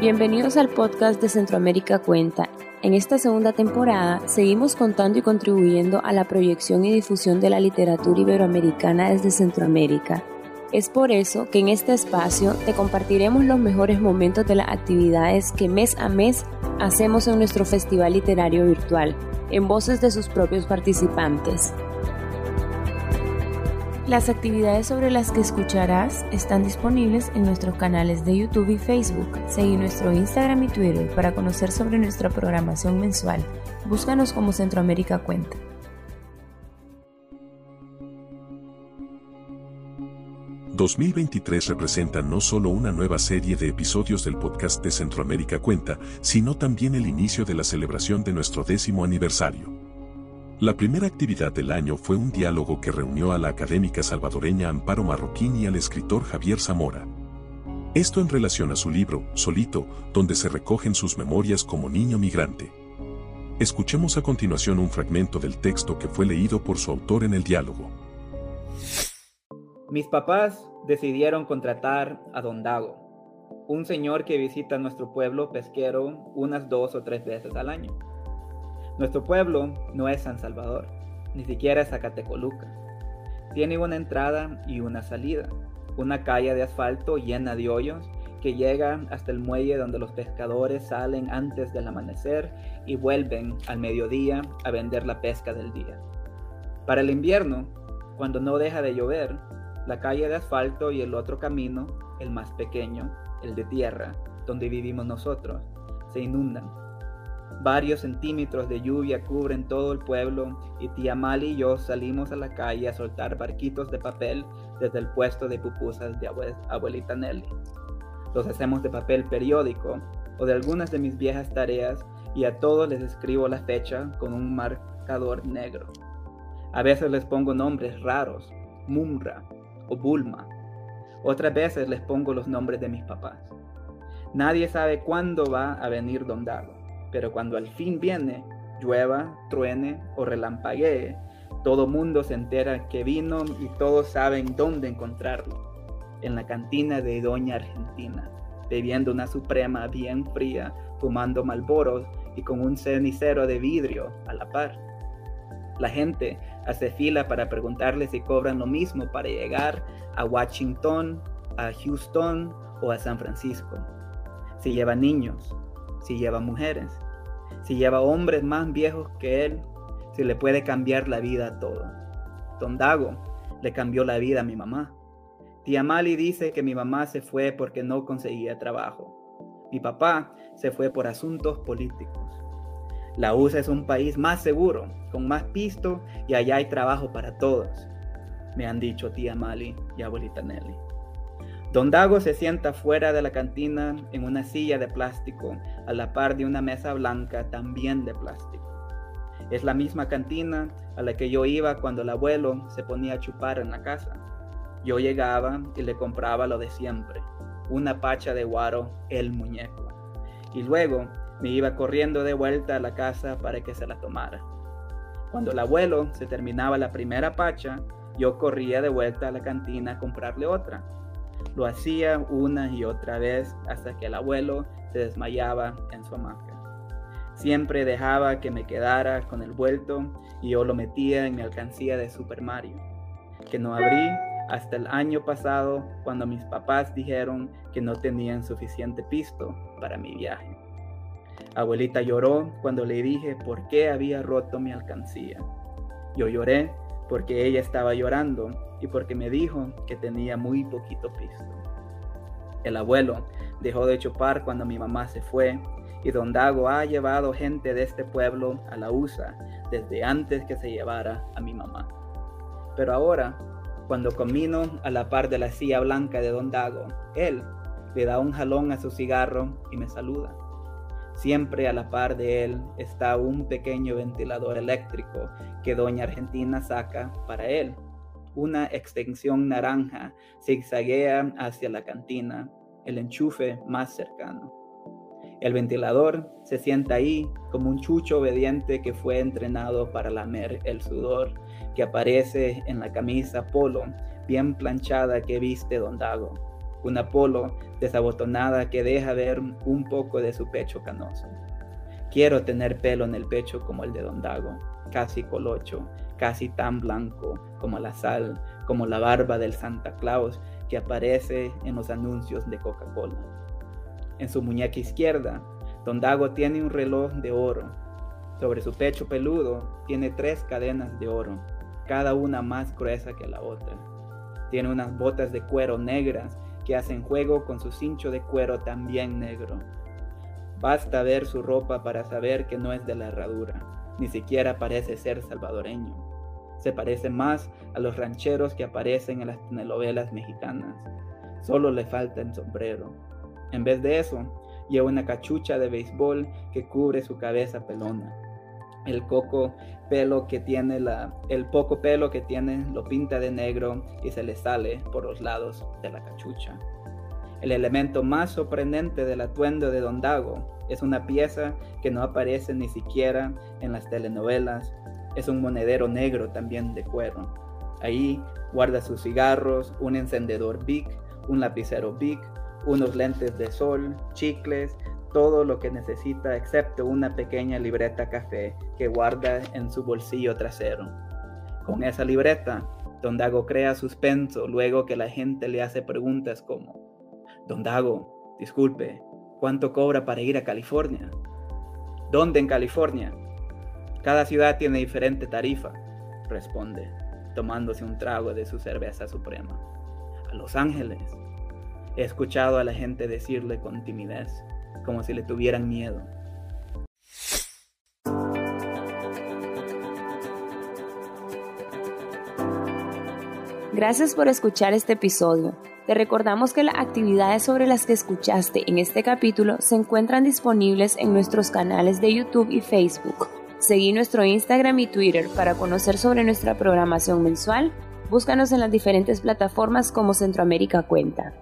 Bienvenidos al podcast de Centroamérica Cuenta. En esta segunda temporada seguimos contando y contribuyendo a la proyección y difusión de la literatura iberoamericana desde Centroamérica. Es por eso que en este espacio te compartiremos los mejores momentos de las actividades que mes a mes hacemos en nuestro festival literario virtual, en voces de sus propios participantes. Las actividades sobre las que escucharás están disponibles en nuestros canales de YouTube y Facebook. Seguí nuestro Instagram y Twitter para conocer sobre nuestra programación mensual. Búscanos como Centroamérica Cuenta. ...2023 representa no solo una nueva serie de episodios del podcast de Centroamérica Cuenta, sino también el inicio de la celebración de nuestro décimo aniversario. La primera actividad del año fue un diálogo que reunió a la académica salvadoreña Amparo Marroquín y al escritor Javier Zamora. Esto en relación a su libro, Solito, donde se recogen sus memorias como niño migrante. Escuchemos a continuación un fragmento del texto que fue leído por su autor en el diálogo. Mis papás decidieron contratar a Don Dago, un señor que visita nuestro pueblo pesquero unas dos o tres veces al año. Nuestro pueblo no es San Salvador, ni siquiera es Zacatecoluca. Tiene una entrada y una salida, una calle de asfalto llena de hoyos que llega hasta el muelle donde los pescadores salen antes del amanecer y vuelven al mediodía a vender la pesca del día. Para el invierno, cuando no deja de llover, la calle de asfalto y el otro camino, el más pequeño, el de tierra, donde vivimos nosotros, se inundan Varios centímetros de lluvia cubren todo el pueblo y tía Mali y yo salimos a la calle a soltar barquitos de papel desde el puesto de pupusas de abuelita Nelly. Los hacemos de papel periódico o de algunas de mis viejas tareas y a todos les escribo la fecha con un marcador negro. A veces les pongo nombres raros, Mumra o Bulma. Otras veces les pongo los nombres de mis papás. Nadie sabe cuándo va a venir Don Dago pero cuando al fin viene, llueva, truene o relampaguee, todo mundo se entera que vino y todos saben dónde encontrarlo. En la cantina de Doña Argentina, bebiendo una suprema bien fría, fumando malboros y con un cenicero de vidrio a la par. La gente hace fila para preguntarle si cobran lo mismo para llegar a Washington, a Houston o a San Francisco. Si lleva niños, si lleva mujeres, si lleva hombres más viejos que él, si le puede cambiar la vida a todo. Don Dago le cambió la vida a mi mamá. Tía Mali dice que mi mamá se fue porque no conseguía trabajo. Mi papá se fue por asuntos políticos. La USA es un país más seguro, con más pisto y allá hay trabajo para todos, me han dicho tía Mali y abuelita Nelly. Don Dago se sienta fuera de la cantina en una silla de plástico a la par de una mesa blanca también de plástico. Es la misma cantina a la que yo iba cuando el abuelo se ponía a chupar en la casa. Yo llegaba y le compraba lo de siempre, una pacha de guaro, el muñeco. Y luego me iba corriendo de vuelta a la casa para que se la tomara. Cuando el abuelo se terminaba la primera pacha, yo corría de vuelta a la cantina a comprarle otra lo hacía una y otra vez hasta que el abuelo se desmayaba en su hamaca. Siempre dejaba que me quedara con el vuelto y yo lo metía en mi alcancía de Super Mario, que no abrí hasta el año pasado cuando mis papás dijeron que no tenían suficiente pisto para mi viaje. Abuelita lloró cuando le dije por qué había roto mi alcancía. Yo lloré porque ella estaba llorando y porque me dijo que tenía muy poquito pisto. El abuelo dejó de chupar cuando mi mamá se fue y Don Dago ha llevado gente de este pueblo a la USA desde antes que se llevara a mi mamá. Pero ahora, cuando camino a la par de la silla blanca de Don Dago, él le da un jalón a su cigarro y me saluda. Siempre a la par de él está un pequeño ventilador eléctrico que Doña Argentina saca para él una extensión naranja zigzaguea hacia la cantina, el enchufe más cercano. El ventilador se sienta ahí como un chucho obediente que fue entrenado para lamer el sudor que aparece en la camisa polo bien planchada que viste Don Dago. una polo desabotonada que deja ver un poco de su pecho canoso. Quiero tener pelo en el pecho como el de Don Dago, casi colocho, casi tan blanco como la sal, como la barba del Santa Claus que aparece en los anuncios de Coca-Cola. En su muñeca izquierda, Don Dago tiene un reloj de oro. Sobre su pecho peludo tiene tres cadenas de oro, cada una más gruesa que la otra. Tiene unas botas de cuero negras que hacen juego con su cincho de cuero también negro. Basta ver su ropa para saber que no es de la herradura, ni siquiera parece ser salvadoreño. Se parece más a los rancheros que aparecen en las novelas mexicanas. Solo le falta el sombrero. En vez de eso, lleva una cachucha de béisbol que cubre su cabeza pelona. El coco pelo que tiene la, el poco pelo que tiene lo pinta de negro y se le sale por los lados de la cachucha. El elemento más sorprendente del atuendo de Don Dago es una pieza que no aparece ni siquiera en las telenovelas. Es un monedero negro también de cuero. Ahí guarda sus cigarros, un encendedor Big, un lapicero Big, unos lentes de sol, chicles, todo lo que necesita excepto una pequeña libreta café que guarda en su bolsillo trasero. Con esa libreta, Don Dago crea suspenso luego que la gente le hace preguntas como, Don Dago, disculpe, ¿cuánto cobra para ir a California? ¿Dónde en California? Cada ciudad tiene diferente tarifa, responde, tomándose un trago de su cerveza suprema. A Los Ángeles. He escuchado a la gente decirle con timidez, como si le tuvieran miedo. Gracias por escuchar este episodio. Te recordamos que las actividades sobre las que escuchaste en este capítulo se encuentran disponibles en nuestros canales de YouTube y Facebook. Seguí nuestro Instagram y Twitter para conocer sobre nuestra programación mensual. Búscanos en las diferentes plataformas como Centroamérica Cuenta.